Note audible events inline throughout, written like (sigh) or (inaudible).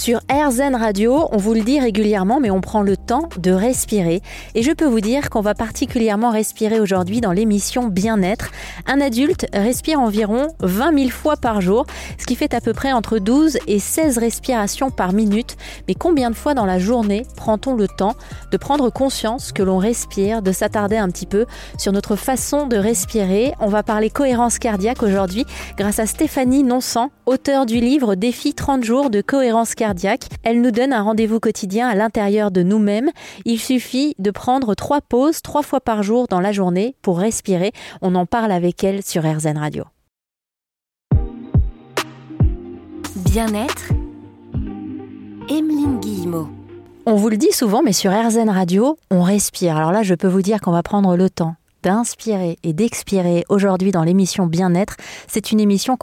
Sur RZN Radio, on vous le dit régulièrement, mais on prend le temps de respirer. Et je peux vous dire qu'on va particulièrement respirer aujourd'hui dans l'émission Bien-être. Un adulte respire environ 20 000 fois par jour, ce qui fait à peu près entre 12 et 16 respirations par minute. Mais combien de fois dans la journée prend-on le temps de prendre conscience que l'on respire, de s'attarder un petit peu sur notre façon de respirer? On va parler cohérence cardiaque aujourd'hui grâce à Stéphanie Nonsan, auteure du livre Défi 30 jours de cohérence cardiaque elle nous donne un rendez-vous quotidien à l'intérieur de nous-mêmes. Il suffit de prendre trois pauses trois fois par jour dans la journée pour respirer. On en parle avec elle sur RZN Radio. Bien-être. Emeline Guillemot. On vous le dit souvent, mais sur RZN Radio, on respire. Alors là, je peux vous dire qu'on va prendre le temps d'inspirer et d'expirer aujourd'hui dans l'émission Bien-être. C'est une émission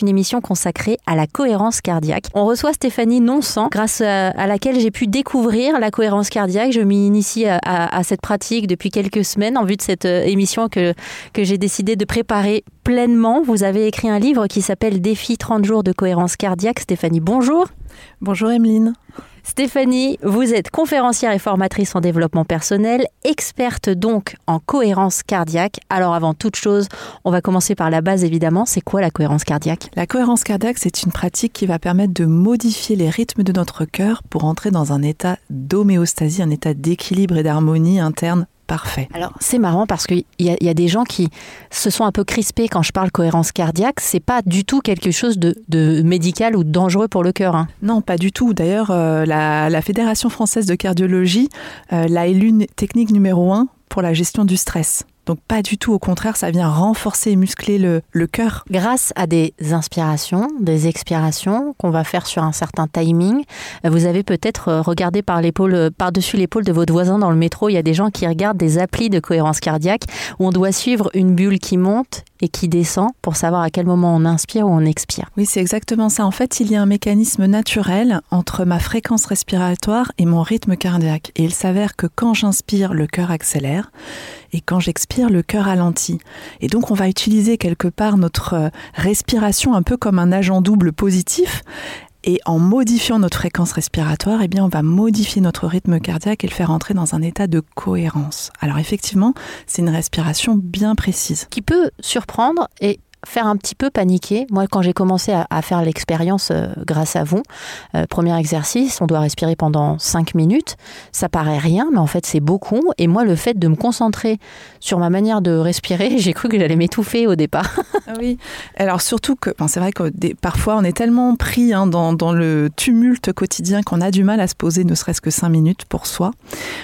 une émission consacrée à la cohérence cardiaque. On reçoit Stéphanie Nonsan grâce à, laquelle j'ai pu découvrir la cohérence cardiaque. Je m'y initie à, à, cette pratique depuis quelques semaines en vue de cette euh, émission que que j'ai décidé de préparer pleinement. Vous avez écrit un livre qui s'appelle Défi 30 jours de cohérence cardiaque. Stéphanie, bonjour. Bonjour Emeline. Stéphanie, vous êtes conférencière et formatrice en développement personnel, experte donc en cohérence cardiaque. Alors avant toute chose, on va commencer par la base évidemment. C'est quoi la cohérence cardiaque? La cohérence cardiaque, c'est une pratique qui va permettre de modifier les rythmes de notre cœur pour entrer dans un état d'homéostasie, un état d'équilibre et d'harmonie interne Alors c'est marrant parce qu'il y, a des gens qui se sont un peu crispés quand je parle cohérence cardiaque. C'est pas du tout quelque chose de, médical ou dangereux pour le cœur. Hein. Non, pas du tout. D'ailleurs, euh, la, la, Fédération française de cardiologie euh, l'a élue technique numéro un pour la gestion du stress. Donc pas du tout, au contraire, ça vient renforcer et muscler le, le cœur. Grâce à des inspirations, des expirations qu'on va faire sur un certain timing, vous avez peut-être euh, regardé par l'épaule, euh, par-dessus l'épaule de votre voisin dans le métro, il y a des gens qui regardent des applis de cohérence cardiaque où on doit suivre une bulle qui monte et qui descend pour savoir à quel moment on inspire ou on expire. Oui, c'est exactement ça. En fait, il y a un mécanisme naturel entre ma fréquence respiratoire et mon rythme cardiaque. Et il s'avère que quand j'inspire, le cœur accélère et quand j'expire, le cœur ralentit. Et donc on va utiliser quelque part notre euh, respiration un peu comme un agent double positif. Et en modifiant notre fréquence respiratoire, eh bien, on va modifier notre rythme cardiaque et le faire entrer dans un état de cohérence. Alors effectivement, c'est une respiration bien précise. Qui peut surprendre et faire un petit peu paniquer. Moi, quand j'ai commencé à, faire l'expérience euh, grâce à vous, euh, premier exercice, on doit respirer pendant 5 minutes. Ça paraît rien, mais en fait, c'est beaucoup. Et moi, le fait de me concentrer sur ma manière de respirer, (laughs) j'ai cru que j'allais m'étouffer au départ. (laughs) Ah oui, alors surtout que bon, c'est vrai que parfois, on est tellement pris hein, dans, dans, le tumulte quotidien qu'on a du mal à se poser ne serait-ce que 5 minutes pour soi.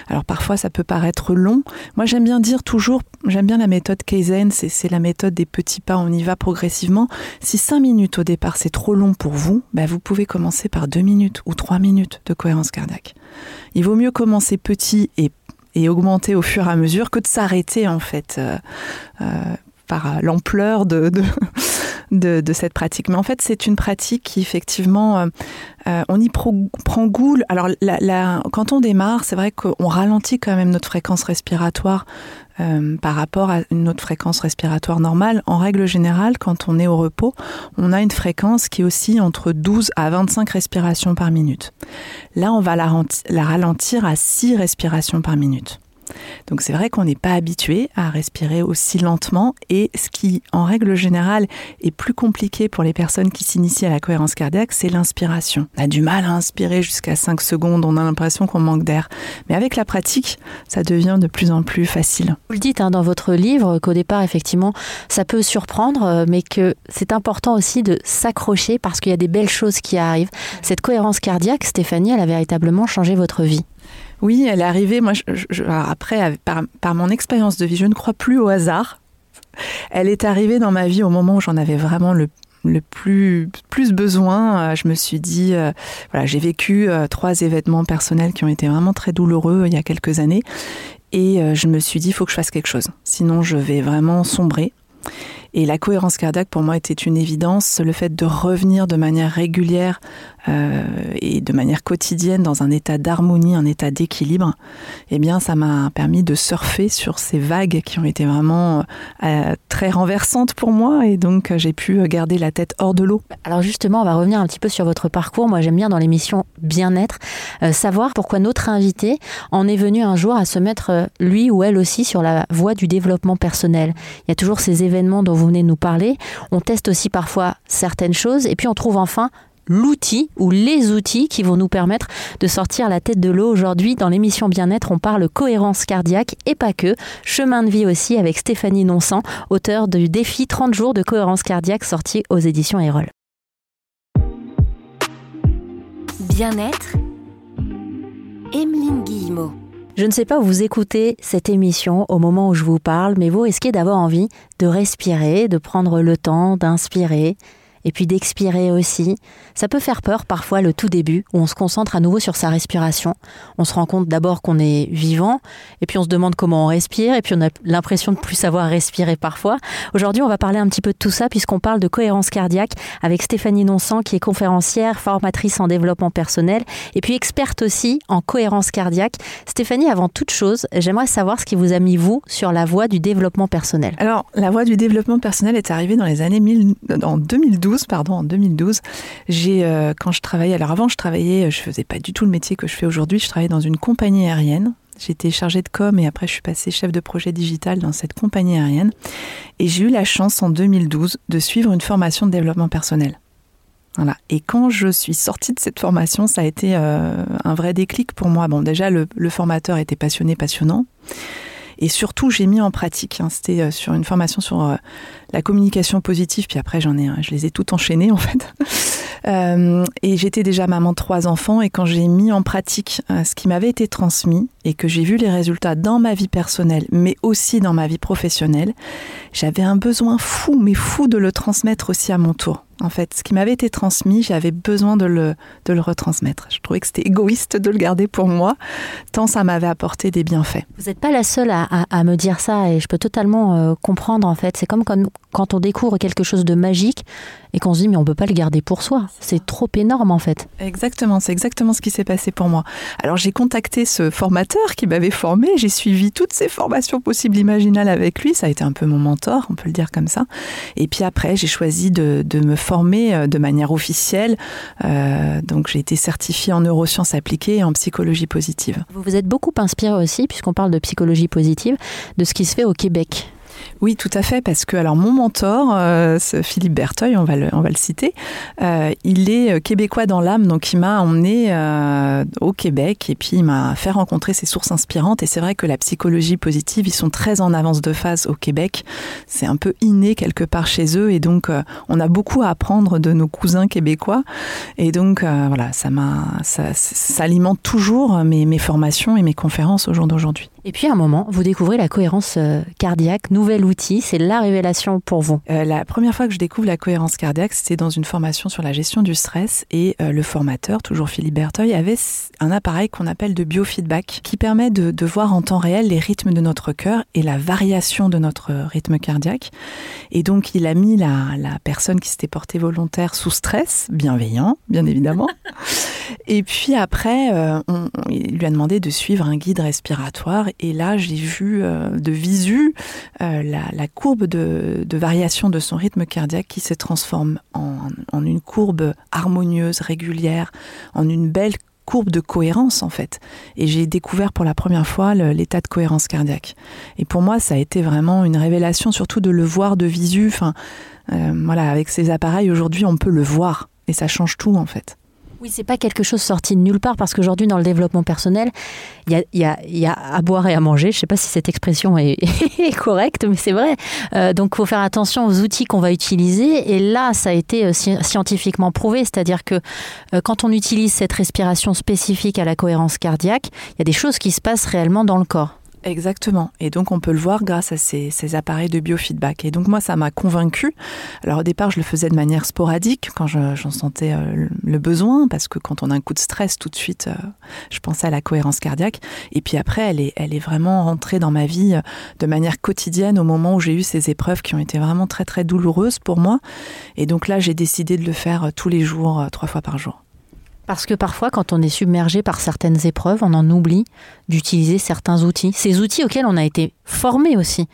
Alors parfois, ça peut paraître long. Moi, j'aime bien dire toujours, j'aime bien la méthode Kaizen, c'est la méthode des petits pas, on y progressivement. Si 5 minutes au départ c'est trop long pour vous, bah vous pouvez commencer par 2 minutes ou 3 minutes de cohérence cardiaque. Il vaut mieux commencer petit et, et augmenter au fur et à mesure que de s'arrêter en fait euh, euh, par l'ampleur de, de, de, cette pratique. Mais en fait, c'est une pratique qui, effectivement, euh, euh on y prend goût. Alors, quand on démarre, c'est vrai qu'on ralentit quand même notre fréquence respiratoire euh, par rapport à une autre fréquence respiratoire normale. En règle générale, quand on est au repos, on a une fréquence qui oscille entre 12 à 25 respirations par minute. Là, on va la, la ralentir à 6 respirations par minute. Donc c'est vrai qu'on n'est pas habitué à respirer aussi lentement et ce qui, en règle générale, est plus compliqué pour les personnes qui s'initient à la cohérence cardiaque, c'est l'inspiration. On a du mal à inspirer jusqu'à 5 secondes, on a l'impression qu'on manque d'air. Mais avec la pratique, ça devient de plus en plus facile. Vous le dites hein, dans votre livre qu'au départ, effectivement, ça peut surprendre, euh, mais que c'est important aussi de s'accrocher parce qu'il y a des belles choses qui arrivent. Cette cohérence cardiaque, Stéphanie, elle a véritablement changé votre vie. Oui, elle est arrivée. Moi, je, après, par, mon expérience de vie, je ne crois plus au hasard. Elle est arrivée dans ma vie au moment où j'en avais vraiment le, le plus, plus besoin. Je me suis dit, euh, voilà, j'ai vécu euh, trois événements personnels qui ont été vraiment très douloureux il y a quelques années. Et euh, je me suis dit, il faut que je fasse quelque chose. Sinon, je vais vraiment sombrer. Et la cohérence cardiaque, pour moi, était une évidence. Le fait de revenir de manière régulière euh, et de manière quotidienne dans un état d'harmonie, un état d'équilibre, eh bien, ça m'a permis de surfer sur ces vagues qui ont été vraiment euh, très renversantes pour moi. Et donc, j'ai pu garder la tête hors de l'eau. Alors justement, on va revenir un petit peu sur votre parcours. Moi, j'aime bien dans l'émission Bien-être euh, savoir pourquoi notre invité en est venu un jour à se mettre, lui ou elle aussi, sur la voie du développement personnel. Il y a toujours ces événements dont venez nous parler. On teste aussi parfois certaines choses et puis on trouve enfin l'outil ou les outils qui vont nous permettre de sortir la tête de l'eau. Aujourd'hui, dans l'émission Bien-être, on parle cohérence cardiaque et pas que. Chemin de vie aussi avec Stéphanie Nonsan, auteur du défi 30 jours de cohérence cardiaque sorti aux éditions Erol. Bien-être, Emeline Guillemot. Je ne sais pas où vous écoutez cette émission au moment où je vous parle, mais vous risquez d'avoir envie de respirer, de prendre le temps d'inspirer et puis d'expirer aussi. Ça peut faire peur parfois le tout début, où on se concentre à nouveau sur sa respiration. On se rend compte d'abord qu'on est vivant, et puis on se demande comment on respire, et puis on a l'impression de plus savoir respirer parfois. Aujourd'hui, on va parler un petit peu de tout ça, puisqu'on parle de cohérence cardiaque avec Stéphanie Nonsan, qui est conférencière, formatrice en développement personnel, et puis experte aussi en cohérence cardiaque. Stéphanie, avant toute chose, j'aimerais savoir ce qui vous a mis, vous, sur la voie du développement personnel. Alors, la voie du développement personnel est arrivée dans les années 1000, en 2012 pardon, en 2012, j'ai euh, quand je travaillais, alors avant je travaillais, je faisais pas du tout le métier que je fais aujourd'hui, je travaillais dans une compagnie aérienne. J'étais chargée de com et après je suis passée chef de projet digital dans cette compagnie aérienne. Et j'ai eu la chance en 2012 de suivre une formation de développement personnel. Voilà. Et quand je suis sortie de cette formation, ça a été euh, un vrai déclic pour moi. Bon, déjà, le, le formateur était passionné, passionnant. Et surtout, j'ai mis en pratique. Hein, C'était euh, sur une formation sur euh, la communication positive. Puis après, j'en ai, je les ai toutes enchaînées en fait. (laughs) Euh, et j'étais déjà maman de trois enfants. Et quand j'ai mis en pratique ce qui m'avait été transmis et que j'ai vu les résultats dans ma vie personnelle, mais aussi dans ma vie professionnelle, j'avais un besoin fou, mais fou de le transmettre aussi à mon tour en fait. Ce qui m'avait été transmis, j'avais besoin de le, de le retransmettre. Je trouvais que c'était égoïste de le garder pour moi, tant ça m'avait apporté des bienfaits. Vous n'êtes pas la seule à, à, me dire ça et je peux totalement euh, comprendre en fait. C'est comme, comme quand on découvre quelque chose de magique et qu'on se dit mais on peut pas le garder pour soi. C'est trop énorme en fait. Exactement, c'est exactement ce qui s'est passé pour moi. Alors j'ai contacté ce formateur qui m'avait formé, j'ai suivi toutes ces formations possibles imaginales avec lui, ça a été un peu mon mentor, on peut le dire comme ça. Et puis après, j'ai choisi de, de me formée euh, de manière officielle. Euh, donc j'ai été certifiée en neurosciences appliquées et en psychologie positive. Vous vous êtes beaucoup inspiré aussi, puisqu'on parle de psychologie positive, de ce qui se fait au Québec. Oui, tout à fait, parce que alors mon mentor, euh, Philippe Berteuil, on va le, citer, euh, il est euh, québécois dans l'âme, donc il m'a emmené au Québec et puis il m'a fait rencontrer ses sources inspirantes. Et c'est vrai que la psychologie positive, ils sont très en avance de phase au Québec. C'est un peu inné quelque part chez eux, et donc on a beaucoup à apprendre de nos cousins québécois. Et donc voilà, ça m'a, ça, ça, alimente toujours mes, mes formations et mes conférences au jour d'aujourd'hui. Et puis à un moment, vous découvrez la cohérence cardiaque, nouvel outil, c'est la révélation pour vous euh, La première fois que je découvre la cohérence cardiaque, c'était dans une formation sur la gestion du stress et euh, le formateur, toujours Philippe Berteuil, avait un appareil qu'on appelle de biofeedback qui permet de, de, voir en temps réel les rythmes de notre cœur et la variation de notre rythme cardiaque. Et donc il a mis la, la personne qui s'était portée volontaire sous stress, bienveillant, bien évidemment. (laughs) et puis après, euh, on, il lui a demandé de suivre un guide respiratoire. Et là, j'ai vu de visu euh, la, courbe de, variation de son rythme cardiaque qui se transforme en, en, une courbe harmonieuse, régulière, en une belle courbe de cohérence en fait. Et j'ai découvert pour la première fois l'état de cohérence cardiaque. Et pour moi, ça a été vraiment une révélation, surtout de le voir de visu. Enfin, euh, voilà, avec ces appareils aujourd'hui, on peut le voir et ça change tout en fait. Oui, c'est pas quelque chose sorti de nulle part parce qu'aujourd'hui, dans le développement personnel, il y a, y, a, y a, à boire et à manger. Je sais pas si cette expression est, (laughs) est correcte, mais c'est vrai. Euh, donc, faut faire attention aux outils qu'on va utiliser. Et là, ça a été euh, scientifiquement prouvé, c'est-à-dire que euh, quand on utilise cette respiration spécifique à la cohérence cardiaque, il y a des choses qui se passent réellement dans le corps. Exactement. Et donc on peut le voir grâce à ces, appareils de biofeedback. Et donc moi, ça m'a convaincu. Alors au départ, je le faisais de manière sporadique quand j'en sentais euh, le besoin, parce que quand on a un coup de stress, tout de suite, euh, je pensais à la cohérence cardiaque. Et puis après, elle est, elle est vraiment rentrée dans ma vie euh, de manière quotidienne au moment où j'ai eu ces épreuves qui ont été vraiment très très douloureuses pour moi. Et donc là, j'ai décidé de le faire tous les jours, trois fois par jour. Parce que parfois, quand on est submergé par certaines épreuves, on en oublie d'utiliser certains outils. Ces outils auxquels on a été formé aussi.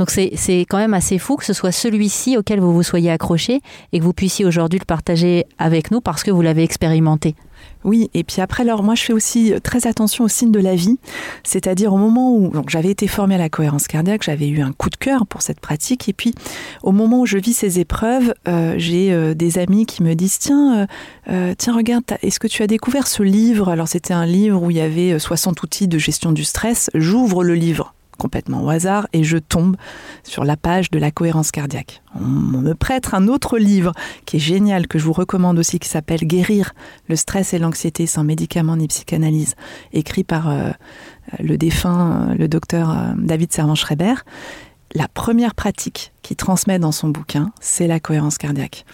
Donc c'est quand même assez fou que ce soit celui-ci auquel vous vous soyez accroché et que vous puissiez aujourd'hui le partager avec nous parce que vous l'avez expérimenté. Oui, et puis après, alors moi je fais aussi très attention aux signes de la vie, c'est-à-dire au moment où j'avais été formée à la cohérence cardiaque, j'avais eu un coup de cœur pour cette pratique, et puis au moment où je vis ces épreuves, euh, j'ai euh, des amis qui me disent tiens, euh, tiens regarde, est-ce que tu as découvert ce livre? Alors c'était un livre où il y avait 60 outils de gestion du stress. J'ouvre le livre complètement au hasard et je tombe sur la page de la cohérence cardiaque. On me prête un autre livre qui est génial, que je vous recommande aussi, qui s'appelle Guérir le stress et l'anxiété sans médicaments ni psychanalyse, écrit par euh, le défunt, euh, le docteur euh, David Servan-Schreiber la première pratique qu'il transmet dans son bouquin, c'est la cohérence cardiaque.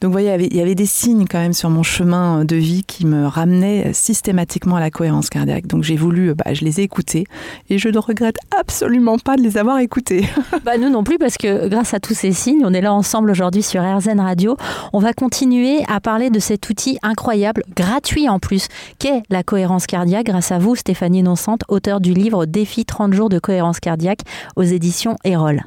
Donc vous voyez, il y, avait, des signes quand même sur mon chemin de vie qui me ramenaient systématiquement à la cohérence cardiaque. Donc j'ai voulu, bah, je les ai écoutés et je ne regrette absolument pas de les avoir écoutés. (laughs) Bah, nous non plus parce que grâce à tous ces signes, on est là ensemble aujourd'hui sur RZN Radio. On va continuer à parler de cet outil incroyable, gratuit en plus, qu'est la cohérence cardiaque grâce à vous Stéphanie Nonsante, auteur du livre Défi 30 jours de cohérence cardiaque aux éditions Erol.